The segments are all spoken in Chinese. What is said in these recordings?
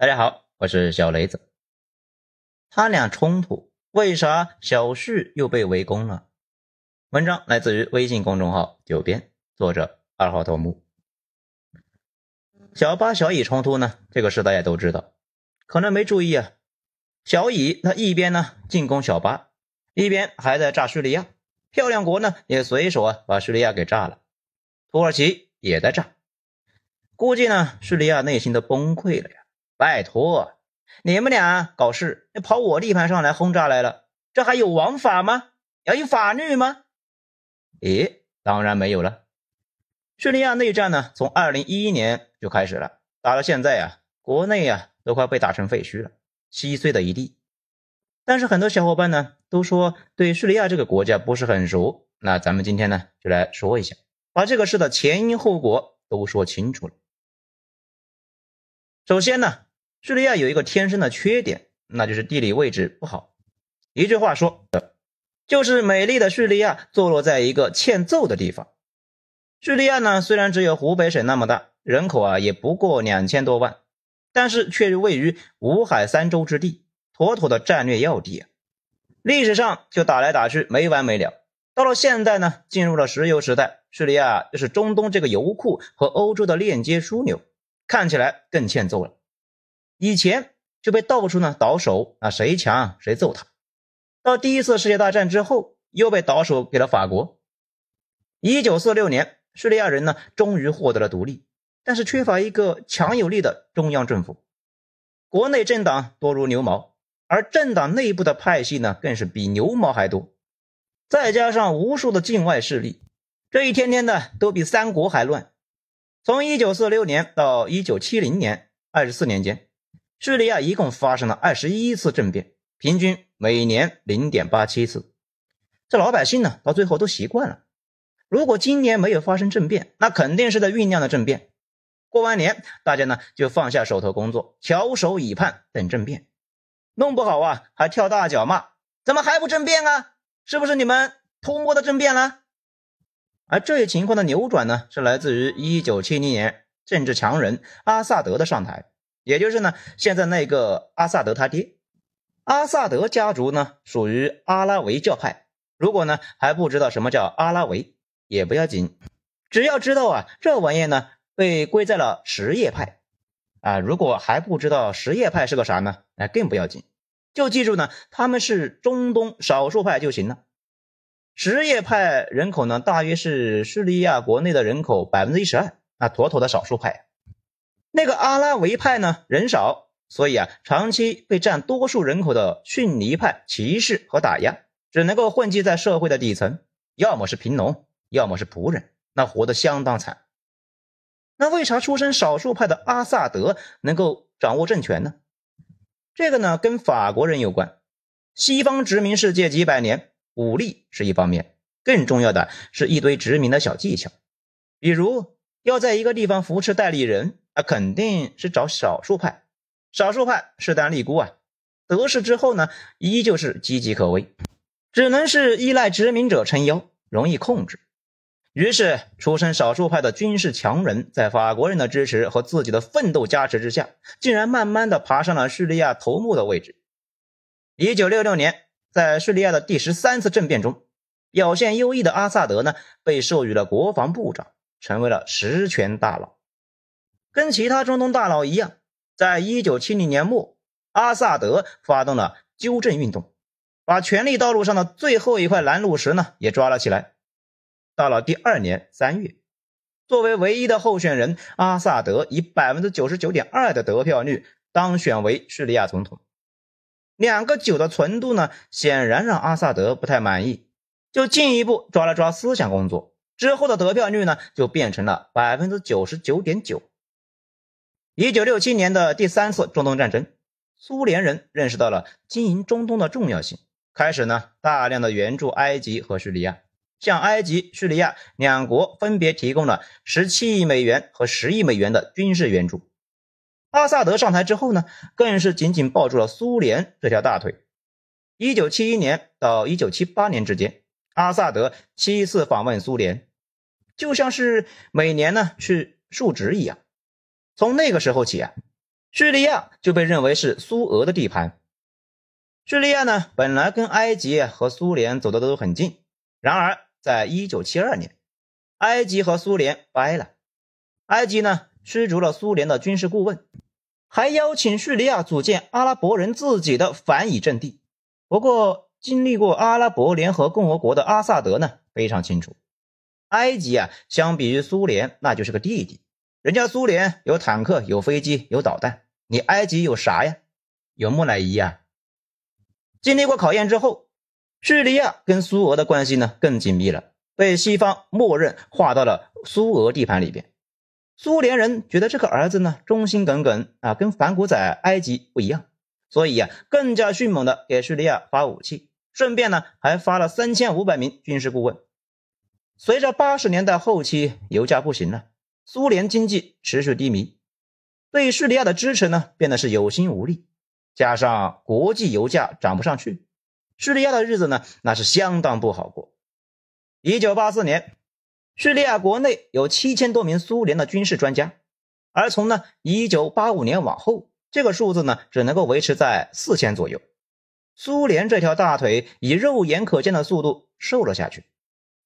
大家好，我是小雷子。他俩冲突，为啥小旭又被围攻了？文章来自于微信公众号“九编”，作者二号头目。小八小乙冲突呢？这个事大家都知道，可能没注意啊。小乙他一边呢进攻小八，一边还在炸叙利亚。漂亮国呢也随手啊把叙利亚给炸了，土耳其也在炸。估计呢叙利亚内心都崩溃了呀。拜托，你们俩搞事，跑我地盘上来轰炸来了，这还有王法吗？要有法律吗？咦，当然没有了。叙利亚内战呢，从二零一一年就开始了，打到现在呀，国内呀都快被打成废墟了，稀碎的一地。但是很多小伙伴呢都说对叙利亚这个国家不是很熟，那咱们今天呢就来说一下，把这个事的前因后果都说清楚了。首先呢。叙利亚有一个天生的缺点，那就是地理位置不好。一句话说，就是美丽的叙利亚坐落在一个欠揍的地方。叙利亚呢，虽然只有湖北省那么大，人口啊也不过两千多万，但是却位于五海三洲之地，妥妥的战略要地啊。历史上就打来打去没完没了，到了现在呢，进入了石油时代，叙利亚就是中东这个油库和欧洲的链接枢纽，看起来更欠揍了。以前就被到处呢倒手，啊谁强谁揍他。到第一次世界大战之后，又被倒手给了法国。一九四六年，叙利亚人呢终于获得了独立，但是缺乏一个强有力的中央政府，国内政党多如牛毛，而政党内部的派系呢更是比牛毛还多，再加上无数的境外势力，这一天天的都比三国还乱。从一九四六年到一九七零年，二十四年间。叙利亚一共发生了二十一次政变，平均每年零点八七次。这老百姓呢，到最后都习惯了。如果今年没有发生政变，那肯定是在酝酿的政变。过完年，大家呢就放下手头工作，翘首以盼等政变。弄不好啊，还跳大脚骂：“怎么还不政变啊？是不是你们偷摸的政变了？”而这一情况的扭转呢，是来自于一九七零年政治强人阿萨德的上台。也就是呢，现在那个阿萨德他爹，阿萨德家族呢属于阿拉维教派。如果呢还不知道什么叫阿拉维，也不要紧，只要知道啊这玩意呢被归在了什叶派啊。如果还不知道什叶派是个啥呢，那更不要紧，就记住呢他们是中东少数派就行了。什叶派人口呢大约是叙利亚国内的人口百分之一十二，那妥妥的少数派。那个阿拉维派呢，人少，所以啊，长期被占多数人口的逊尼派歧视和打压，只能够混迹在社会的底层，要么是贫农，要么是仆人，那活得相当惨。那为啥出身少数派的阿萨德能够掌握政权呢？这个呢，跟法国人有关。西方殖民世界几百年，武力是一方面，更重要的是一堆殖民的小技巧，比如要在一个地方扶持代理人。那肯定是找少数派，少数派势单力孤啊，得势之后呢，依旧是岌岌可危，只能是依赖殖民者撑腰，容易控制。于是，出身少数派的军事强人，在法国人的支持和自己的奋斗加持之下，竟然慢慢的爬上了叙利亚头目的位置。一九六六年，在叙利亚的第十三次政变中，表现优异的阿萨德呢，被授予了国防部长，成为了实权大佬。跟其他中东大佬一样，在一九七零年末，阿萨德发动了纠正运动，把权力道路上的最后一块拦路石呢也抓了起来。到了第二年三月，作为唯一的候选人，阿萨德以百分之九十九点二的得票率当选为叙利亚总统。两个九的纯度呢，显然让阿萨德不太满意，就进一步抓了抓思想工作。之后的得票率呢，就变成了百分之九十九点九。一九六七年的第三次中东战争，苏联人认识到了经营中东的重要性，开始呢大量的援助埃及和叙利亚，向埃及、叙利亚两国分别提供了十七亿美元和十亿美元的军事援助。阿萨德上台之后呢，更是紧紧抱住了苏联这条大腿。一九七一年到一九七八年之间，阿萨德七次访问苏联，就像是每年呢去述职一样。从那个时候起啊，叙利亚就被认为是苏俄的地盘。叙利亚呢，本来跟埃及和苏联走的都很近，然而在一九七二年，埃及和苏联掰了，埃及呢驱逐了苏联的军事顾问，还邀请叙利亚组建阿拉伯人自己的反以阵地。不过，经历过阿拉伯联合共和国的阿萨德呢，非常清楚，埃及啊，相比于苏联，那就是个弟弟。人家苏联有坦克、有飞机、有导弹，你埃及有啥呀？有木乃伊呀！经历过考验之后，叙利亚跟苏俄的关系呢更紧密了，被西方默认划到了苏俄地盘里边。苏联人觉得这个儿子呢忠心耿耿啊，跟反骨仔埃及不一样，所以呀更加迅猛的给叙利亚发武器，顺便呢还发了三千五百名军事顾问。随着八十年代后期油价不行了。苏联经济持续低迷，对叙利亚的支持呢变得是有心无力，加上国际油价涨不上去，叙利亚的日子呢那是相当不好过。一九八四年，叙利亚国内有七千多名苏联的军事专家，而从呢一九八五年往后，这个数字呢只能够维持在四千左右。苏联这条大腿以肉眼可见的速度瘦了下去。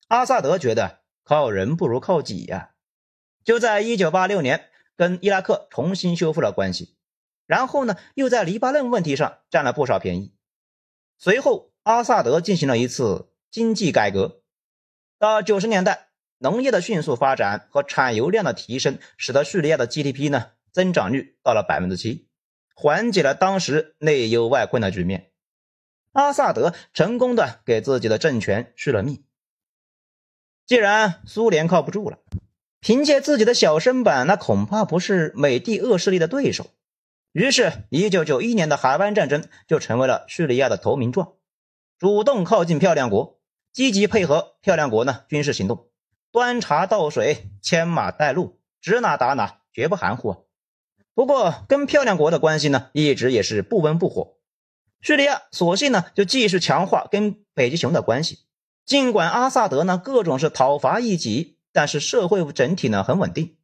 阿萨德觉得靠人不如靠己呀。就在一九八六年，跟伊拉克重新修复了关系，然后呢，又在黎巴嫩问题上占了不少便宜。随后，阿萨德进行了一次经济改革。到九十年代，农业的迅速发展和产油量的提升，使得叙利亚的 GDP 呢增长率到了百分之七，缓解了当时内忧外困的局面。阿萨德成功的给自己的政权续了命。既然苏联靠不住了。凭借自己的小身板，那恐怕不是美帝恶势力的对手。于是，一九九一年的海湾战争就成为了叙利亚的投名状，主动靠近漂亮国，积极配合漂亮国呢军事行动，端茶倒水，牵马带路，指哪打哪，绝不含糊啊。不过，跟漂亮国的关系呢，一直也是不温不火。叙利亚索性呢，就继续强化跟北极熊的关系，尽管阿萨德呢各种是讨伐异己。但是社会整体呢很稳定，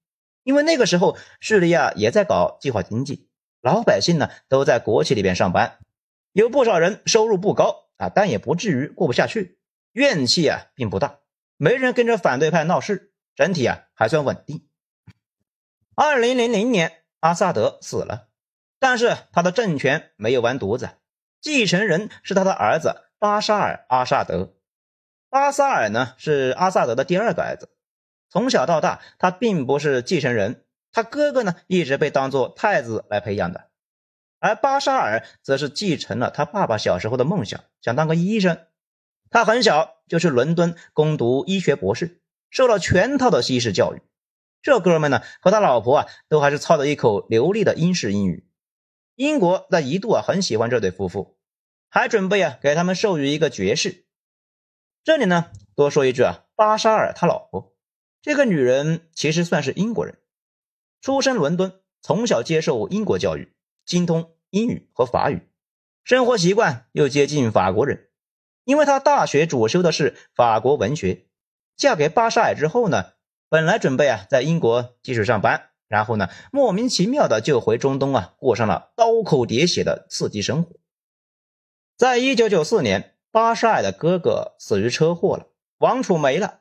因为那个时候叙利亚也在搞计划经济，老百姓呢都在国企里边上班，有不少人收入不高啊，但也不至于过不下去，怨气啊并不大，没人跟着反对派闹事，整体啊还算稳定。二零零零年，阿萨德死了，但是他的政权没有完犊子，继承人是他的儿子巴沙尔·阿萨德。巴沙尔呢是阿萨德的第二个儿子。从小到大，他并不是继承人，他哥哥呢一直被当做太子来培养的，而巴沙尔则是继承了他爸爸小时候的梦想，想当个医生。他很小就去伦敦攻读医学博士，受了全套的西式教育。这哥们呢和他老婆啊都还是操着一口流利的英式英语。英国在一度啊很喜欢这对夫妇，还准备啊给他们授予一个爵士。这里呢多说一句啊，巴沙尔他老婆。这个女人其实算是英国人，出身伦敦，从小接受英国教育，精通英语和法语，生活习惯又接近法国人。因为她大学主修的是法国文学，嫁给巴沙尔之后呢，本来准备啊在英国继续上班，然后呢莫名其妙的就回中东啊过上了刀口喋血的刺激生活。在一九九四年，巴沙尔的哥哥死于车祸了，王储没了。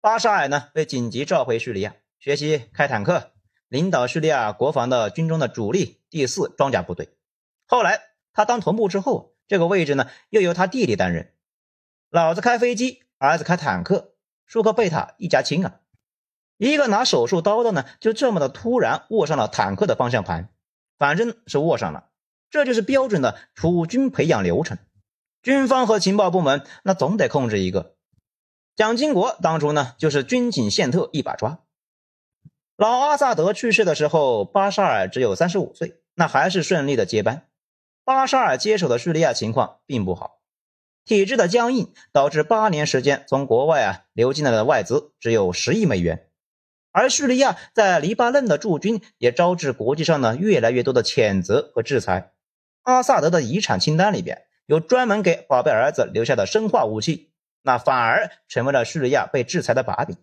巴沙尔呢被紧急召回叙利亚学习开坦克，领导叙利亚国防的军中的主力第四装甲部队。后来他当同部之后，这个位置呢又由他弟弟担任。老子开飞机，儿子开坦克，舒克贝塔一家亲啊！一个拿手术刀的呢，就这么的突然握上了坦克的方向盘，反正是握上了。这就是标准的储军培养流程。军方和情报部门那总得控制一个。蒋经国当初呢，就是军警宪特一把抓。老阿萨德去世的时候，巴沙尔只有三十五岁，那还是顺利的接班。巴沙尔接手的叙利亚情况并不好，体制的僵硬导致八年时间从国外啊流进来的外资只有十亿美元，而叙利亚在黎巴嫩的驻军也招致国际上呢越来越多的谴责和制裁。阿萨德的遗产清单里边有专门给宝贝儿子留下的生化武器。那反而成为了叙利亚被制裁的把柄。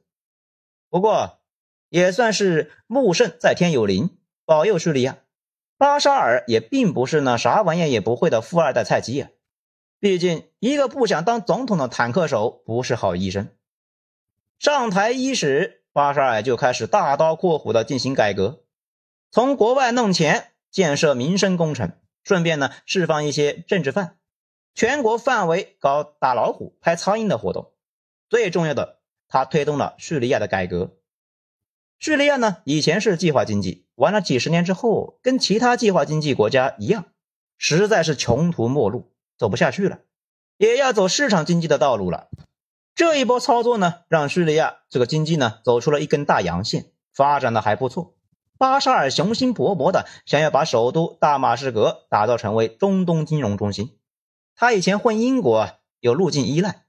不过，也算是穆圣在天有灵，保佑叙利亚。巴沙尔也并不是那啥玩意也不会的富二代菜鸡啊，毕竟一个不想当总统的坦克手不是好医生。上台伊始，巴沙尔就开始大刀阔斧的进行改革，从国外弄钱建设民生工程，顺便呢释放一些政治犯，全国范围搞打老虎、拍苍蝇的活动。最重要的，他推动了叙利亚的改革。叙利亚呢，以前是计划经济，玩了几十年之后，跟其他计划经济国家一样，实在是穷途末路，走不下去了，也要走市场经济的道路了。这一波操作呢，让叙利亚这个经济呢走出了一根大阳线，发展的还不错。巴沙尔雄心勃勃的想要把首都大马士革打造成为中东金融中心。他以前混英国有路径依赖。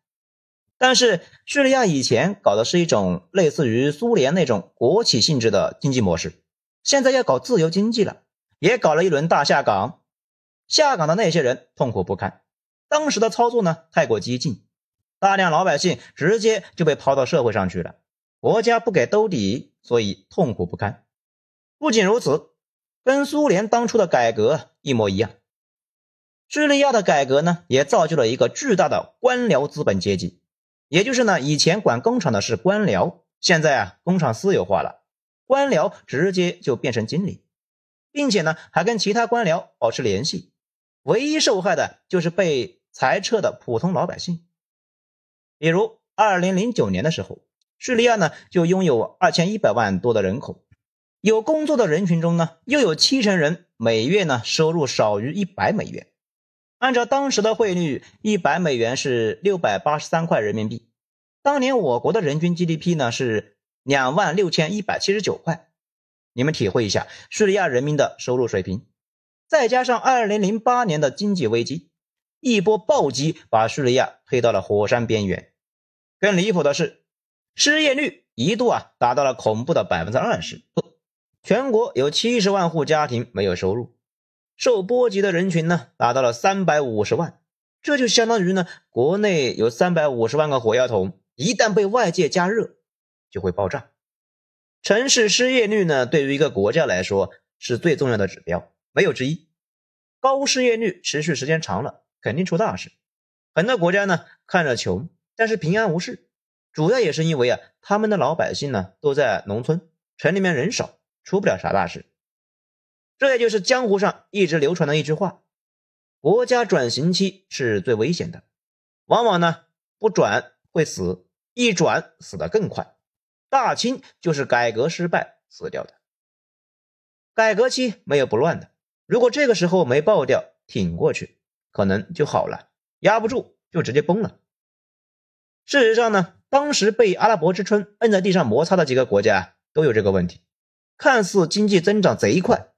但是叙利亚以前搞的是一种类似于苏联那种国企性质的经济模式，现在要搞自由经济了，也搞了一轮大下岗，下岗的那些人痛苦不堪。当时的操作呢太过激进，大量老百姓直接就被抛到社会上去了，国家不给兜底，所以痛苦不堪。不仅如此，跟苏联当初的改革一模一样，叙利亚的改革呢也造就了一个巨大的官僚资本阶级。也就是呢，以前管工厂的是官僚，现在啊，工厂私有化了，官僚直接就变成经理，并且呢，还跟其他官僚保持联系。唯一受害的就是被裁撤的普通老百姓。比如，二零零九年的时候，叙利亚呢就拥有二千一百万多的人口，有工作的人群中呢，又有七成人每月呢收入少于一百美元。按照当时的汇率，一百美元是六百八十三块人民币。当年我国的人均 GDP 呢是两万六千一百七十九块。你们体会一下叙利亚人民的收入水平，再加上二零零八年的经济危机，一波暴击把叙利亚推到了火山边缘。更离谱的是，失业率一度啊达到了恐怖的百分之二十，全国有七十万户家庭没有收入。受波及的人群呢，达到了三百五十万，这就相当于呢，国内有三百五十万个火药桶，一旦被外界加热，就会爆炸。城市失业率呢，对于一个国家来说是最重要的指标，没有之一。高失业率持续时间长了，肯定出大事。很多国家呢，看着穷，但是平安无事，主要也是因为啊，他们的老百姓呢都在农村，城里面人少，出不了啥大事。这也就是江湖上一直流传的一句话：国家转型期是最危险的，往往呢不转会死，一转死得更快。大清就是改革失败死掉的。改革期没有不乱的，如果这个时候没爆掉，挺过去，可能就好了；压不住就直接崩了。事实上呢，当时被阿拉伯之春摁在地上摩擦的几个国家都有这个问题，看似经济增长贼快。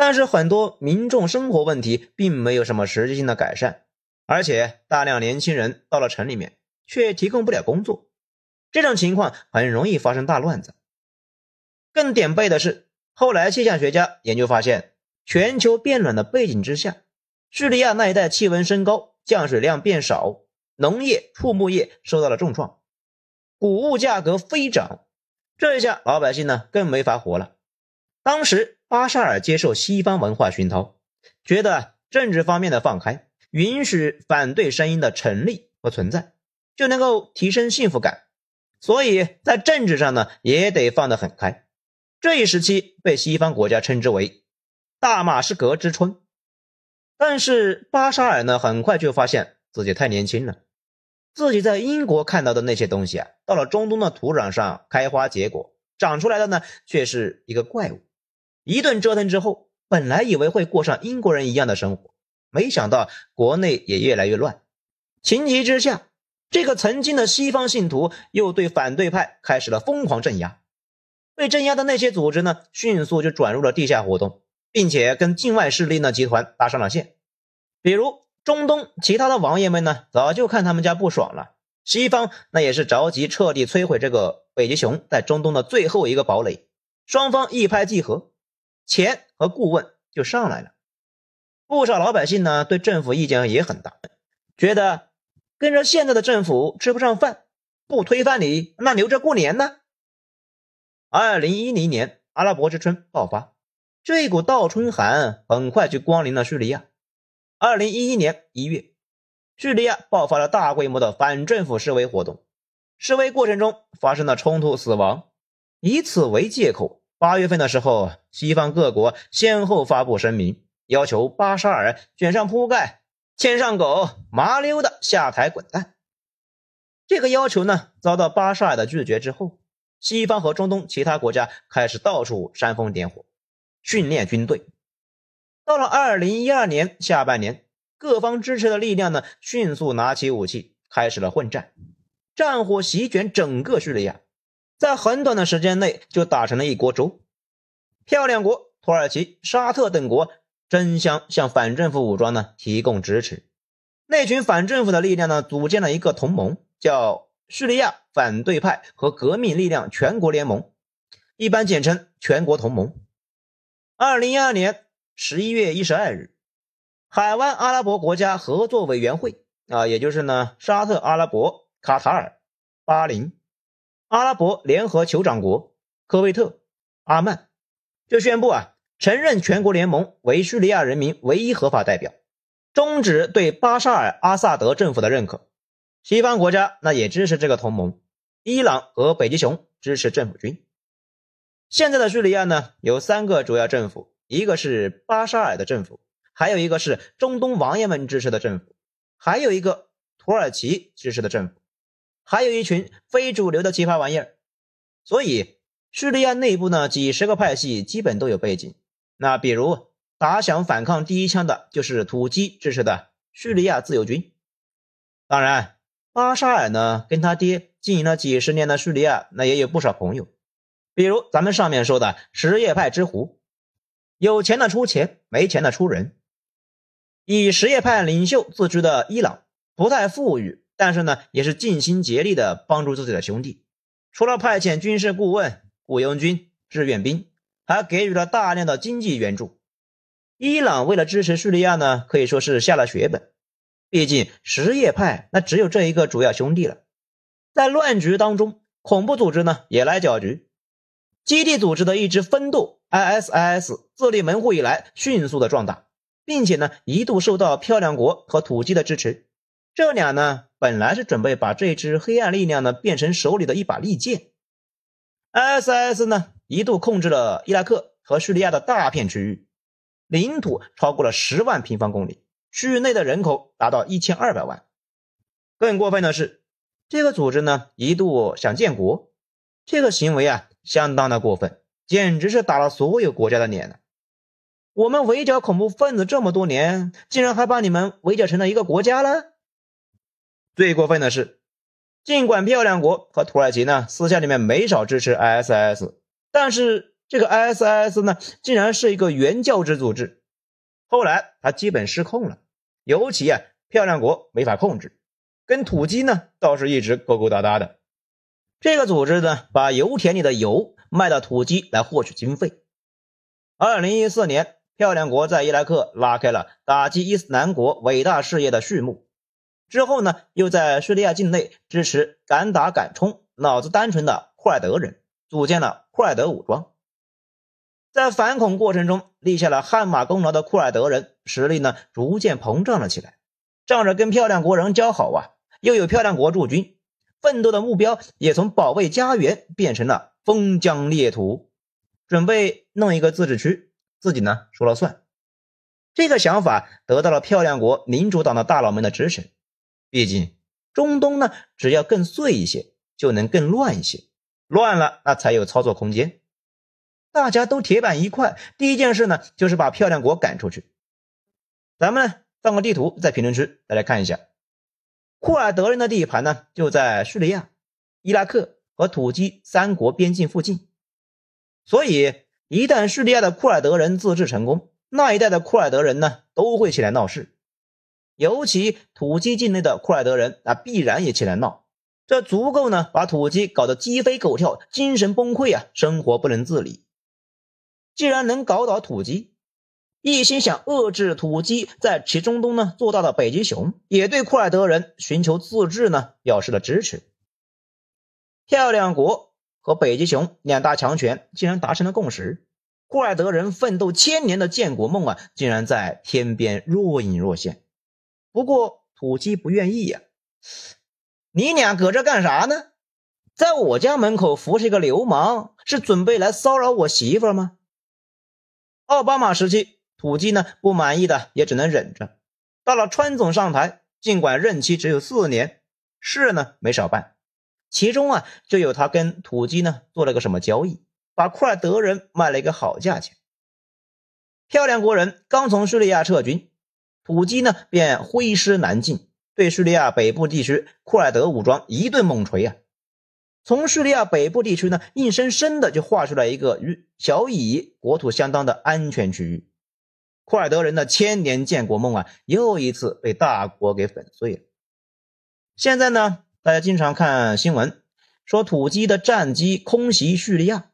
但是很多民众生活问题并没有什么实质性的改善，而且大量年轻人到了城里面却提供不了工作，这种情况很容易发生大乱子。更点背的是，后来气象学家研究发现，全球变暖的背景之下，叙利亚那一带气温升高，降水量变少，农业、畜牧业受到了重创，谷物价格飞涨，这一下老百姓呢更没法活了。当时。巴沙尔接受西方文化熏陶，觉得政治方面的放开，允许反对声音的成立和存在，就能够提升幸福感。所以在政治上呢，也得放得很开。这一时期被西方国家称之为“大马士革之春”。但是巴沙尔呢，很快就发现自己太年轻了，自己在英国看到的那些东西啊，到了中东的土壤上开花结果，长出来的呢，却是一个怪物。一顿折腾之后，本来以为会过上英国人一样的生活，没想到国内也越来越乱。情急之下，这个曾经的西方信徒又对反对派开始了疯狂镇压。被镇压的那些组织呢，迅速就转入了地下活动，并且跟境外势力呢集团搭上了线。比如中东其他的王爷们呢，早就看他们家不爽了，西方那也是着急彻底摧毁这个北极熊在中东的最后一个堡垒。双方一拍即合。钱和顾问就上来了，不少老百姓呢对政府意见也很大，觉得跟着现在的政府吃不上饭，不推翻你那留着过年呢。二零一零年阿拉伯之春爆发，这一股倒春寒很快就光临了叙利亚。二零一一年一月，叙利亚爆发了大规模的反政府示威活动，示威过程中发生了冲突、死亡。以此为借口，八月份的时候，西方各国先后发布声明，要求巴沙尔卷上铺盖，牵上狗，麻溜的下台滚蛋。这个要求呢，遭到巴沙尔的拒绝之后，西方和中东其他国家开始到处煽风点火，训练军队。到了二零一二年下半年，各方支持的力量呢，迅速拿起武器，开始了混战，战火席卷整个叙利亚，在很短的时间内就打成了一锅粥。漂亮国、土耳其、沙特等国争相向反政府武装呢提供支持，那群反政府的力量呢，组建了一个同盟，叫叙利亚反对派和革命力量全国联盟，一般简称全国同盟。二零一二年。十一月一十二日，海湾阿拉伯国家合作委员会啊，也就是呢沙特阿拉伯、卡塔尔、巴林、阿拉伯联合酋长国、科威特、阿曼，就宣布啊，承认全国联盟为叙利亚人民唯一合法代表，终止对巴沙尔阿萨德政府的认可。西方国家那也支持这个同盟，伊朗和北极熊支持政府军。现在的叙利亚呢，有三个主要政府。一个是巴沙尔的政府，还有一个是中东王爷们支持的政府，还有一个土耳其支持的政府，还有一群非主流的奇葩玩意儿。所以叙利亚内部呢，几十个派系基本都有背景。那比如打响反抗第一枪的就是土基支持的叙利亚自由军。当然，巴沙尔呢跟他爹经营了几十年的叙利亚，那也有不少朋友，比如咱们上面说的什叶派之狐。有钱的出钱，没钱的出人。以什叶派领袖自居的伊朗不太富裕，但是呢，也是尽心竭力的帮助自己的兄弟。除了派遣军事顾问、雇佣军、志愿兵，还给予了大量的经济援助。伊朗为了支持叙利亚呢，可以说是下了血本。毕竟什叶派那只有这一个主要兄弟了，在乱局当中，恐怖组织呢也来搅局。基地组织的一支分舵 ISIS 自立门户以来，迅速的壮大，并且呢，一度受到漂亮国和土鸡的支持。这俩呢，本来是准备把这支黑暗力量呢变成手里的一把利剑。SS 呢，一度控制了伊拉克和叙利亚的大片区域，领土超过了十万平方公里，区域内的人口达到一千二百万。更过分的是，这个组织呢，一度想建国，这个行为啊。相当的过分，简直是打了所有国家的脸了。我们围剿恐怖分子这么多年，竟然还把你们围剿成了一个国家了。最过分的是，尽管漂亮国和土耳其呢私下里面没少支持 ISIS，但是这个 ISIS 呢，竟然是一个原教旨组织。后来它基本失控了，尤其啊漂亮国没法控制，跟土鸡呢倒是一直勾勾搭搭的。这个组织呢，把油田里的油卖到土鸡来获取经费。二零一四年，漂亮国在伊拉克拉开了打击伊斯兰国伟大事业的序幕。之后呢，又在叙利亚境内支持敢打敢冲、脑子单纯的库尔德人，组建了库尔德武装。在反恐过程中立下了汗马功劳的库尔德人实力呢，逐渐膨胀了起来。仗着跟漂亮国人交好啊，又有漂亮国驻军。奋斗的目标也从保卫家园变成了封疆裂土，准备弄一个自治区，自己呢说了算。这个想法得到了漂亮国民主党的大佬们的支持。毕竟中东呢，只要更碎一些，就能更乱一些，乱了那才有操作空间。大家都铁板一块，第一件事呢就是把漂亮国赶出去。咱们放个地图在评论区，大家看一下。库尔德人的地盘呢，就在叙利亚、伊拉克和土基三国边境附近。所以，一旦叙利亚的库尔德人自治成功，那一带的库尔德人呢，都会起来闹事。尤其土基境内的库尔德人，那必然也起来闹。这足够呢，把土基搞得鸡飞狗跳、精神崩溃啊，生活不能自理。既然能搞倒土基，一心想遏制土鸡在其中东呢做大的北极熊，也对库尔德人寻求自治呢表示了支持。漂亮国和北极熊两大强权竟然达成了共识，库尔德人奋斗千年的建国梦啊，竟然在天边若隐若现。不过土鸡不愿意呀，你俩搁这干啥呢？在我家门口服侍一个流氓，是准备来骚扰我媳妇吗？奥巴马时期，土鸡呢不满意的也只能忍着。到了川总上台，尽管任期只有四年，事呢没少办，其中啊就有他跟土鸡呢做了个什么交易。把库尔德人卖了一个好价钱。漂亮国人刚从叙利亚撤军，土鸡呢便挥师南进，对叙利亚北部地区库尔德武装一顿猛锤啊！从叙利亚北部地区呢，硬生生的就划出来一个与小以国土相当的安全区域。库尔德人的千年建国梦啊，又一次被大国给粉碎了。现在呢，大家经常看新闻，说土鸡的战机空袭叙利亚。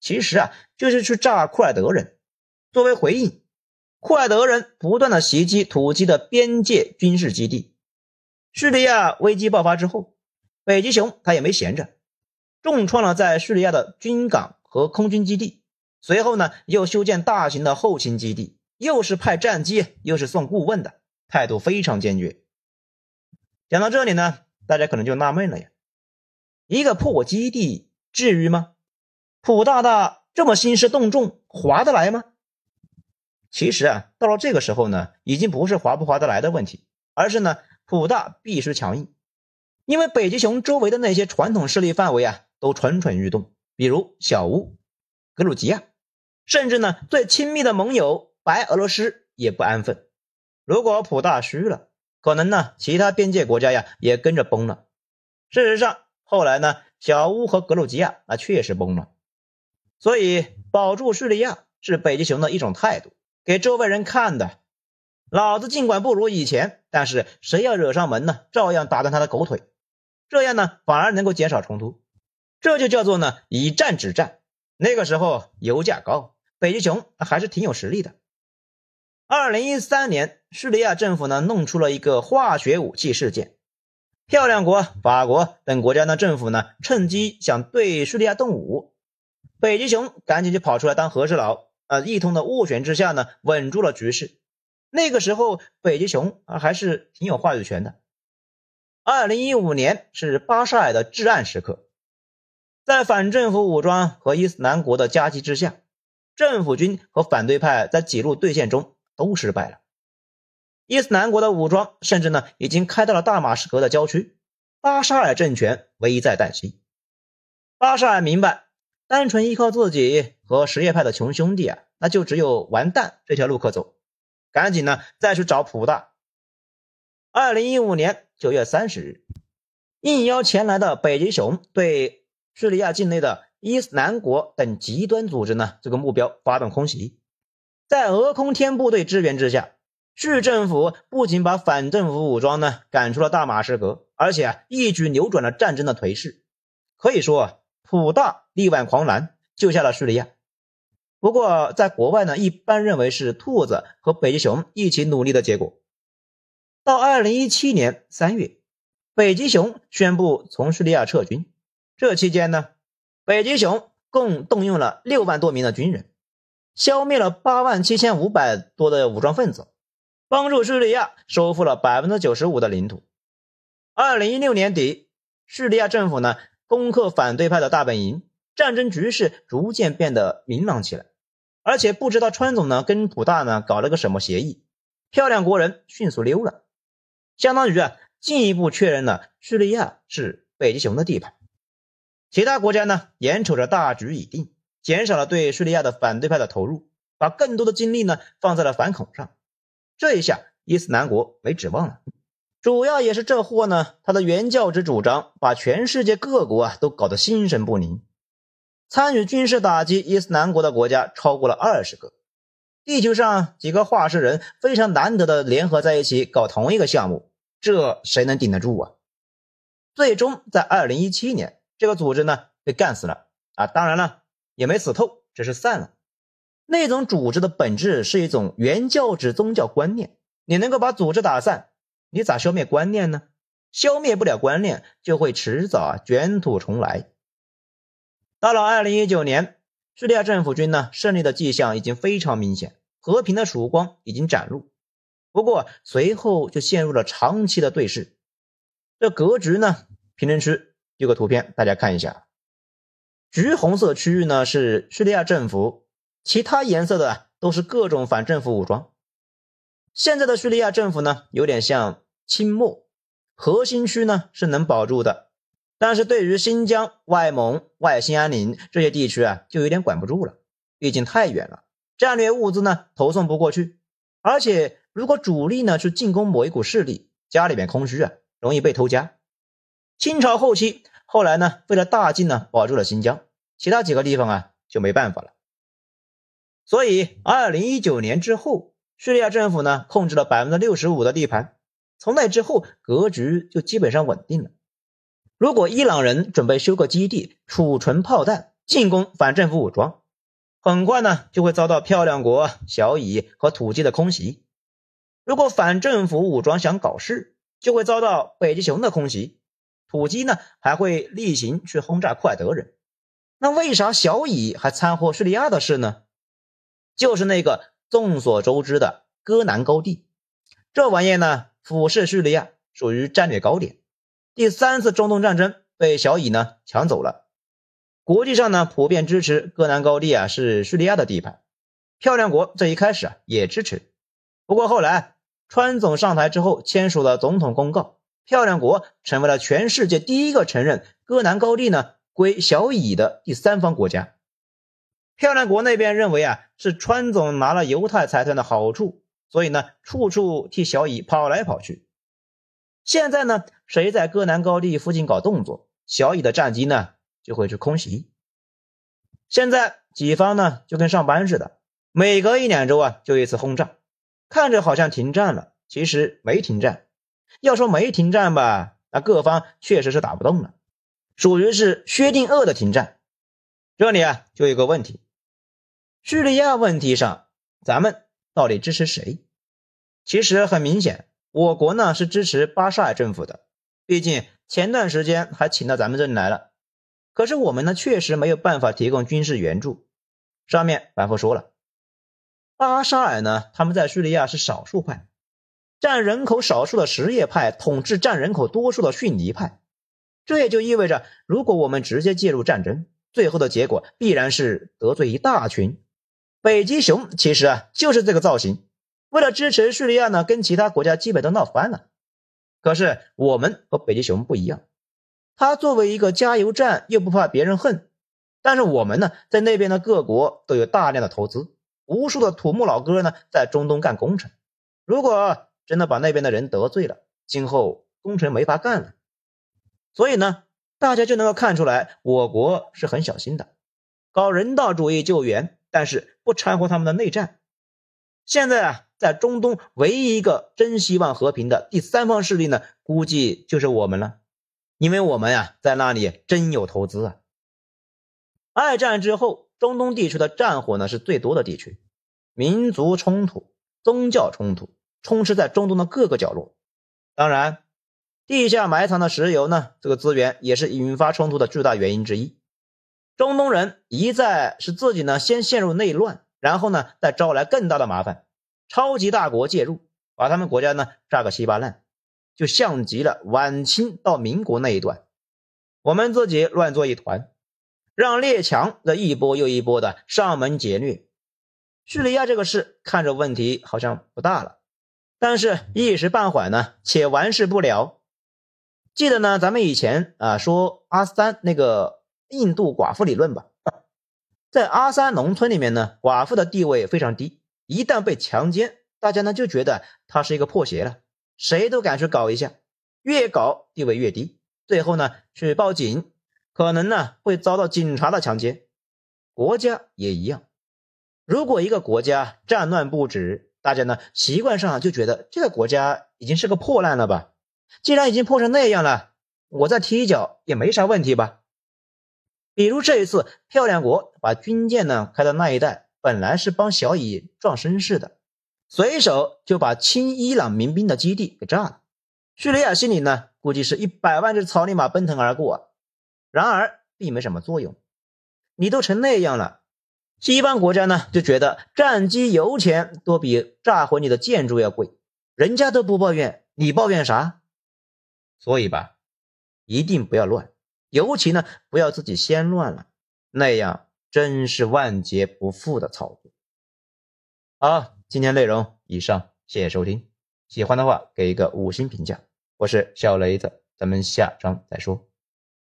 其实啊，就是去炸库尔德人。作为回应，库尔德人不断的袭击土鸡的边界军事基地。叙利亚危机爆发之后，北极熊他也没闲着，重创了在叙利亚的军港和空军基地。随后呢，又修建大型的后勤基地，又是派战机，又是送顾问的，态度非常坚决。讲到这里呢，大家可能就纳闷了呀，一个破基地至于吗？普大大这么兴师动众，划得来吗？其实啊，到了这个时候呢，已经不是划不划得来的问题，而是呢，普大必须强硬。因为北极熊周围的那些传统势力范围啊，都蠢蠢欲动，比如小乌、格鲁吉亚，甚至呢，最亲密的盟友白俄罗斯也不安分。如果普大虚了，可能呢，其他边界国家呀也跟着崩了。事实上，后来呢，小乌和格鲁吉亚那确实崩了。所以，保住叙利亚是北极熊的一种态度，给周围人看的。老子尽管不如以前，但是谁要惹上门呢，照样打断他的狗腿。这样呢，反而能够减少冲突。这就叫做呢，以战止战。那个时候油价高，北极熊还是挺有实力的。二零一三年，叙利亚政府呢，弄出了一个化学武器事件。漂亮国、法国等国家的政府呢，趁机想对叙利亚动武。北极熊赶紧就跑出来当和事佬啊！一通的斡旋之下呢，稳住了局势。那个时候，北极熊啊还是挺有话语权的。二零一五年是巴沙尔的至暗时刻，在反政府武装和伊斯兰国的夹击之下，政府军和反对派在几路对线中都失败了。伊斯兰国的武装甚至呢已经开到了大马士革的郊区，巴沙尔政权危在旦夕。巴沙尔明白。单纯依靠自己和什叶派的穷兄弟啊，那就只有完蛋这条路可走。赶紧呢，再去找普大。二零一五年九月三十日，应邀前来的北极熊对叙利亚境内的伊斯兰国等极端组织呢，这个目标发动空袭。在俄空天部队支援之下，叙政府不仅把反政府武装呢赶出了大马士革，而且啊一举扭转了战争的颓势。可以说。普大力挽狂澜，救下了叙利亚。不过，在国外呢，一般认为是兔子和北极熊一起努力的结果。到二零一七年三月，北极熊宣布从叙利亚撤军。这期间呢，北极熊共动用了六万多名的军人，消灭了八万七千五百多的武装分子，帮助叙利亚收复了百分之九十五的领土。二零一六年底，叙利亚政府呢。攻克反对派的大本营，战争局势逐渐变得明朗起来。而且不知道川总呢跟普大呢搞了个什么协议，漂亮国人迅速溜了，相当于啊进一步确认了叙利亚是北极熊的地盘。其他国家呢眼瞅着大局已定，减少了对叙利亚的反对派的投入，把更多的精力呢放在了反恐上。这一下伊斯兰国没指望了。主要也是这货呢，他的原教旨主张把全世界各国啊都搞得心神不宁。参与军事打击伊斯兰国的国家超过了二十个，地球上几个话事人非常难得的联合在一起搞同一个项目，这谁能顶得住啊？最终在二零一七年，这个组织呢被干死了啊！当然了，也没死透，只是散了。那种组织的本质是一种原教旨宗教观念，你能够把组织打散。你咋消灭观念呢？消灭不了观念，就会迟早卷土重来。到了二零一九年，叙利亚政府军呢胜利的迹象已经非常明显，和平的曙光已经展露。不过随后就陷入了长期的对峙。这格局呢，评论区有个图片，大家看一下。橘红色区域呢是叙利亚政府，其他颜色的都是各种反政府武装。现在的叙利亚政府呢，有点像清末，核心区呢是能保住的。但是对于新疆、外蒙、外兴安岭这些地区啊，就有点管不住了，毕竟太远了，战略物资呢投送不过去，而且如果主力呢去进攻某一股势力，家里面空虚啊，容易被偷家。清朝后期，后来呢为了大晋呢保住了新疆，其他几个地方啊就没办法了。所以，二零一九年之后，叙利亚政府呢控制了百分之六十五的地盘，从那之后格局就基本上稳定了。如果伊朗人准备修个基地储存炮弹，进攻反政府武装，很快呢就会遭到漂亮国、小以和土鸡的空袭；如果反政府武装想搞事，就会遭到北极熊的空袭，土鸡呢还会例行去轰炸库尔德人。那为啥小以还掺和叙利亚的事呢？就是那个众所周知的戈南高地，这玩意呢俯视叙利亚，属于战略高点。第三次中东战争被小以呢抢走了，国际上呢普遍支持戈南高地啊是叙利亚的地盘，漂亮国这一开始啊也支持，不过后来川总上台之后签署了总统公告，漂亮国成为了全世界第一个承认戈南高地呢归小以的第三方国家。漂亮国那边认为啊是川总拿了犹太财团的好处，所以呢处处替小以跑来跑去。现在呢，谁在戈兰高地附近搞动作，小以的战机呢就会去空袭。现在己方呢就跟上班似的，每隔一两周啊就一次轰炸，看着好像停战了，其实没停战。要说没停战吧，那各方确实是打不动了，属于是薛定谔的停战。这里啊就有个问题，叙利亚问题上，咱们到底支持谁？其实很明显。我国呢是支持巴沙尔政府的，毕竟前段时间还请到咱们这里来了。可是我们呢确实没有办法提供军事援助。上面反复说了，巴沙尔呢他们在叙利亚是少数派，占人口少数的什叶派统治占人口多数的逊尼派，这也就意味着，如果我们直接介入战争，最后的结果必然是得罪一大群。北极熊其实啊就是这个造型。为了支持叙利亚呢，跟其他国家基本都闹翻了。可是我们和北极熊不一样，它作为一个加油站，又不怕别人恨。但是我们呢，在那边的各国都有大量的投资，无数的土木老哥呢，在中东干工程。如果真的把那边的人得罪了，今后工程没法干了。所以呢，大家就能够看出来，我国是很小心的，搞人道主义救援，但是不掺和他们的内战。现在啊。在中东唯一一个真希望和平的第三方势力呢，估计就是我们了，因为我们呀在那里真有投资啊。二战之后，中东地区的战火呢是最多的地区，民族冲突、宗教冲突充斥在中东的各个角落。当然，地下埋藏的石油呢，这个资源也是引发冲突的巨大原因之一。中东人一再是自己呢先陷入内乱，然后呢再招来更大的麻烦。超级大国介入，把他们国家呢炸个稀巴烂，就像极了晚清到民国那一段，我们自己乱作一团，让列强的一波又一波的上门劫掠。叙利亚这个事看着问题好像不大了，但是一时半会呢且完事不了。记得呢咱们以前啊说阿三那个印度寡妇理论吧，在阿三农村里面呢寡妇的地位非常低。一旦被强奸，大家呢就觉得她是一个破鞋了，谁都敢去搞一下，越搞地位越低，最后呢去报警，可能呢会遭到警察的强奸。国家也一样，如果一个国家战乱不止，大家呢习惯上就觉得这个国家已经是个破烂了吧？既然已经破成那样了，我再踢一脚也没啥问题吧？比如这一次，漂亮国把军舰呢开到那一带。本来是帮小乙壮声势的，随手就把亲伊朗民兵的基地给炸了。叙利亚心里呢，估计是一百万只草泥马奔腾而过，然而并没什么作用。你都成那样了，西方国家呢就觉得战机油钱都比炸毁你的建筑要贵，人家都不抱怨，你抱怨啥？所以吧，一定不要乱，尤其呢不要自己先乱了，那样真是万劫不复的操作。好，今天内容以上，谢谢收听，喜欢的话给一个五星评价。我是小雷子，咱们下章再说。